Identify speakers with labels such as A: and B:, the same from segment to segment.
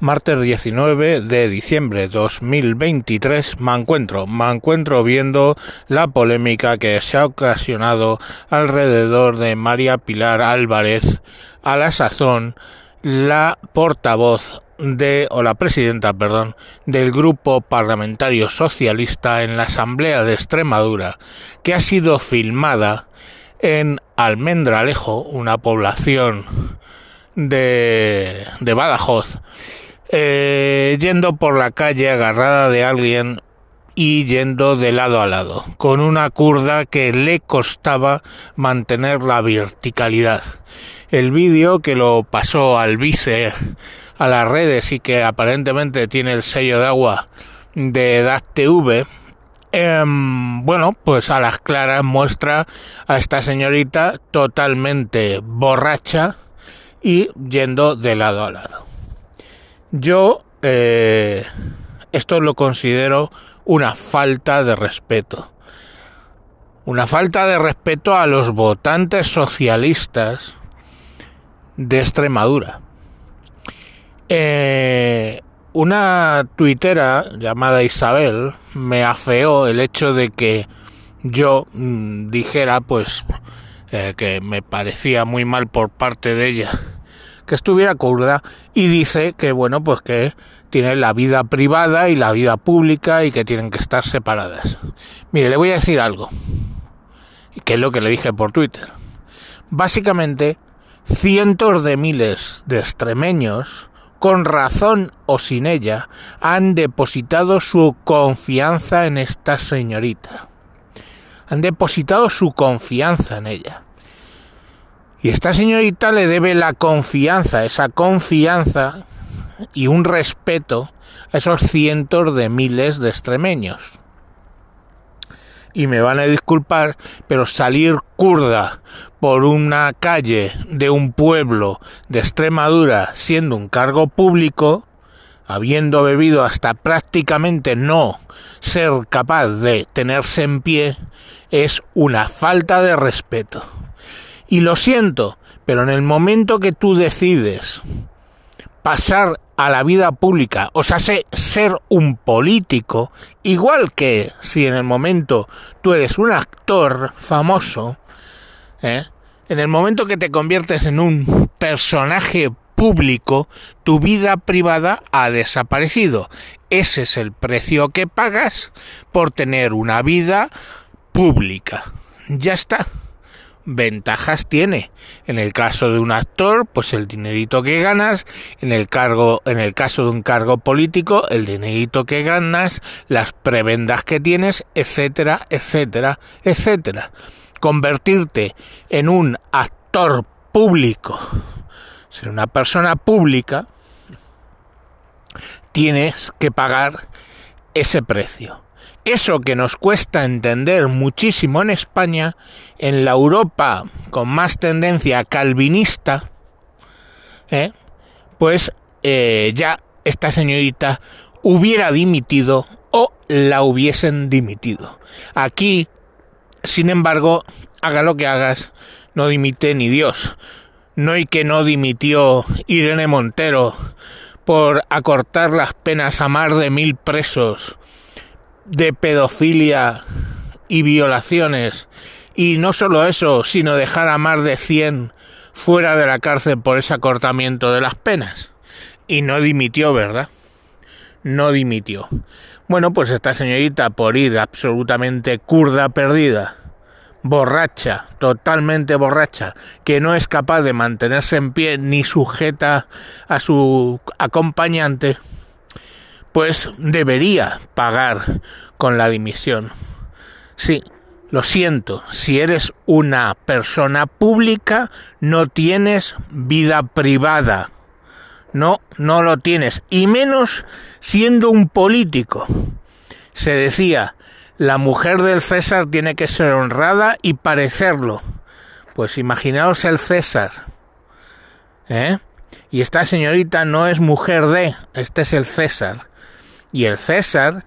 A: Martes 19 de diciembre 2023 me encuentro, me encuentro viendo la polémica que se ha ocasionado alrededor de María Pilar Álvarez, a la sazón la portavoz de, o la presidenta, perdón, del grupo parlamentario socialista en la Asamblea de Extremadura, que ha sido filmada en Almendralejo, una población de, de Badajoz, eh, yendo por la calle agarrada de alguien y yendo de lado a lado, con una curda que le costaba mantener la verticalidad. El vídeo que lo pasó al vice a las redes y que aparentemente tiene el sello de agua de DATV, em, bueno, pues a las claras muestra a esta señorita totalmente borracha y yendo de lado a lado. Yo eh, esto lo considero una falta de respeto. Una falta de respeto a los votantes socialistas de Extremadura. Eh, una tuitera llamada Isabel me afeó el hecho de que yo mm, dijera pues eh, que me parecía muy mal por parte de ella que estuviera curda y dice que bueno pues que tiene la vida privada y la vida pública y que tienen que estar separadas. Mire, le voy a decir algo, que es lo que le dije por Twitter. Básicamente, cientos de miles de extremeños, con razón o sin ella, han depositado su confianza en esta señorita. Han depositado su confianza en ella. Y esta señorita le debe la confianza, esa confianza y un respeto a esos cientos de miles de extremeños. Y me van a disculpar, pero salir kurda por una calle de un pueblo de Extremadura siendo un cargo público, habiendo bebido hasta prácticamente no ser capaz de tenerse en pie, es una falta de respeto. Y lo siento, pero en el momento que tú decides pasar a la vida pública, o sea, ser un político, igual que si en el momento tú eres un actor famoso, ¿eh? en el momento que te conviertes en un personaje público, tu vida privada ha desaparecido. Ese es el precio que pagas por tener una vida pública. Ya está ventajas tiene. En el caso de un actor, pues el dinerito que ganas, en el cargo, en el caso de un cargo político, el dinerito que ganas, las prebendas que tienes, etcétera, etcétera, etcétera. Convertirte en un actor público, ser una persona pública, tienes que pagar ese precio. Eso que nos cuesta entender muchísimo en España, en la Europa con más tendencia calvinista, ¿eh? pues eh, ya esta señorita hubiera dimitido o la hubiesen dimitido. Aquí, sin embargo, haga lo que hagas, no dimite ni Dios. No hay que no dimitió Irene Montero por acortar las penas a más de mil presos de pedofilia y violaciones. Y no solo eso, sino dejar a más de 100 fuera de la cárcel por ese acortamiento de las penas. Y no dimitió, ¿verdad? No dimitió. Bueno, pues esta señorita, por ir absolutamente curda perdida, borracha, totalmente borracha, que no es capaz de mantenerse en pie ni sujeta a su acompañante, pues debería pagar con la dimisión. Sí, lo siento, si eres una persona pública, no tienes vida privada. No, no lo tienes. Y menos siendo un político. Se decía, la mujer del César tiene que ser honrada y parecerlo. Pues imaginaos el César. ¿Eh? Y esta señorita no es mujer de, este es el César y el César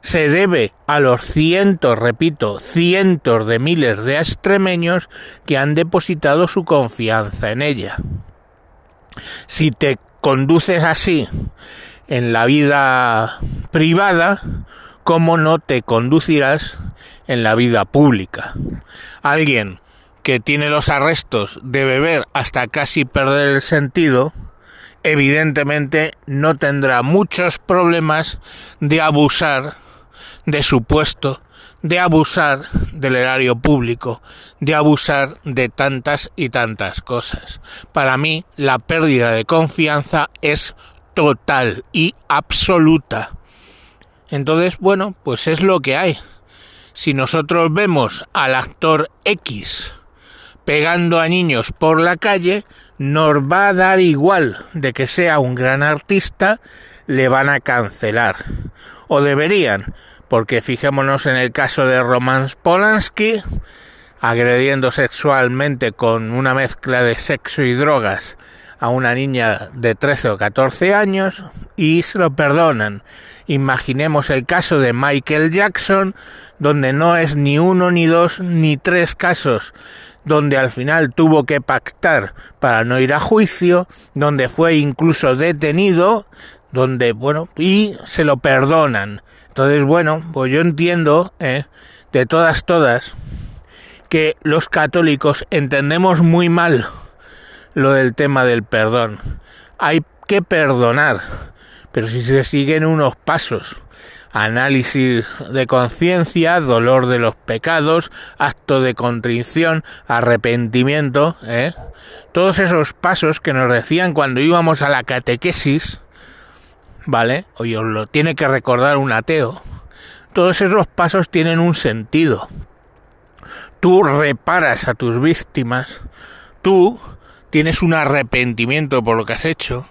A: se debe a los cientos, repito, cientos de miles de extremeños que han depositado su confianza en ella. Si te conduces así en la vida privada, ¿cómo no te conducirás en la vida pública? Alguien que tiene los arrestos de beber hasta casi perder el sentido, evidentemente no tendrá muchos problemas de abusar de su puesto, de abusar del erario público, de abusar de tantas y tantas cosas. Para mí, la pérdida de confianza es total y absoluta. Entonces, bueno, pues es lo que hay. Si nosotros vemos al actor X pegando a niños por la calle, nos va a dar igual de que sea un gran artista, le van a cancelar. O deberían, porque fijémonos en el caso de Roman Polanski, agrediendo sexualmente con una mezcla de sexo y drogas a una niña de 13 o 14 años y se lo perdonan. Imaginemos el caso de Michael Jackson, donde no es ni uno, ni dos, ni tres casos, donde al final tuvo que pactar para no ir a juicio, donde fue incluso detenido, donde, bueno, y se lo perdonan. Entonces, bueno, pues yo entiendo, ¿eh? de todas, todas, que los católicos entendemos muy mal lo del tema del perdón. Hay que perdonar, pero si se siguen unos pasos, análisis de conciencia, dolor de los pecados, acto de contrición, arrepentimiento, ¿eh? todos esos pasos que nos decían cuando íbamos a la catequesis, ¿vale? Oye, os lo tiene que recordar un ateo. Todos esos pasos tienen un sentido. Tú reparas a tus víctimas, tú tienes un arrepentimiento por lo que has hecho,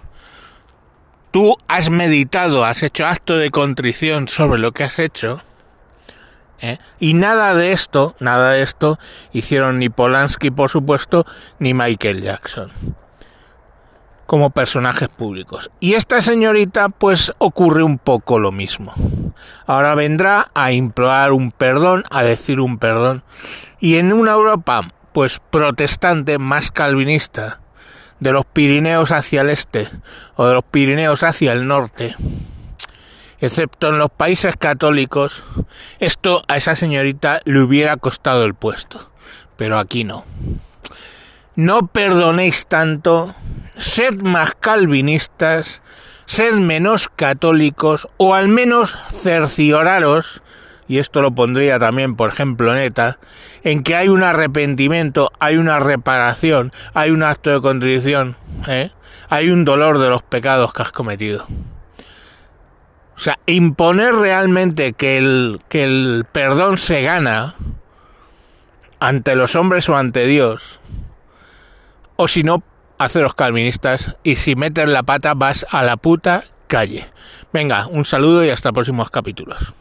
A: tú has meditado, has hecho acto de contrición sobre lo que has hecho, ¿eh? y nada de esto, nada de esto hicieron ni Polanski, por supuesto, ni Michael Jackson como personajes públicos. Y esta señorita pues ocurre un poco lo mismo. Ahora vendrá a implorar un perdón, a decir un perdón. Y en una Europa pues protestante más calvinista, de los Pirineos hacia el este o de los Pirineos hacia el norte, excepto en los países católicos, esto a esa señorita le hubiera costado el puesto, pero aquí no. No perdonéis tanto, sed más calvinistas, sed menos católicos, o al menos cercioraros y esto lo pondría también, por ejemplo, neta, en que hay un arrepentimiento, hay una reparación, hay un acto de contrición, ¿eh? hay un dolor de los pecados que has cometido. O sea, imponer realmente que el, que el perdón se gana ante los hombres o ante Dios, o si no, haceros calvinistas, y si metes la pata vas a la puta calle. Venga, un saludo y hasta próximos capítulos.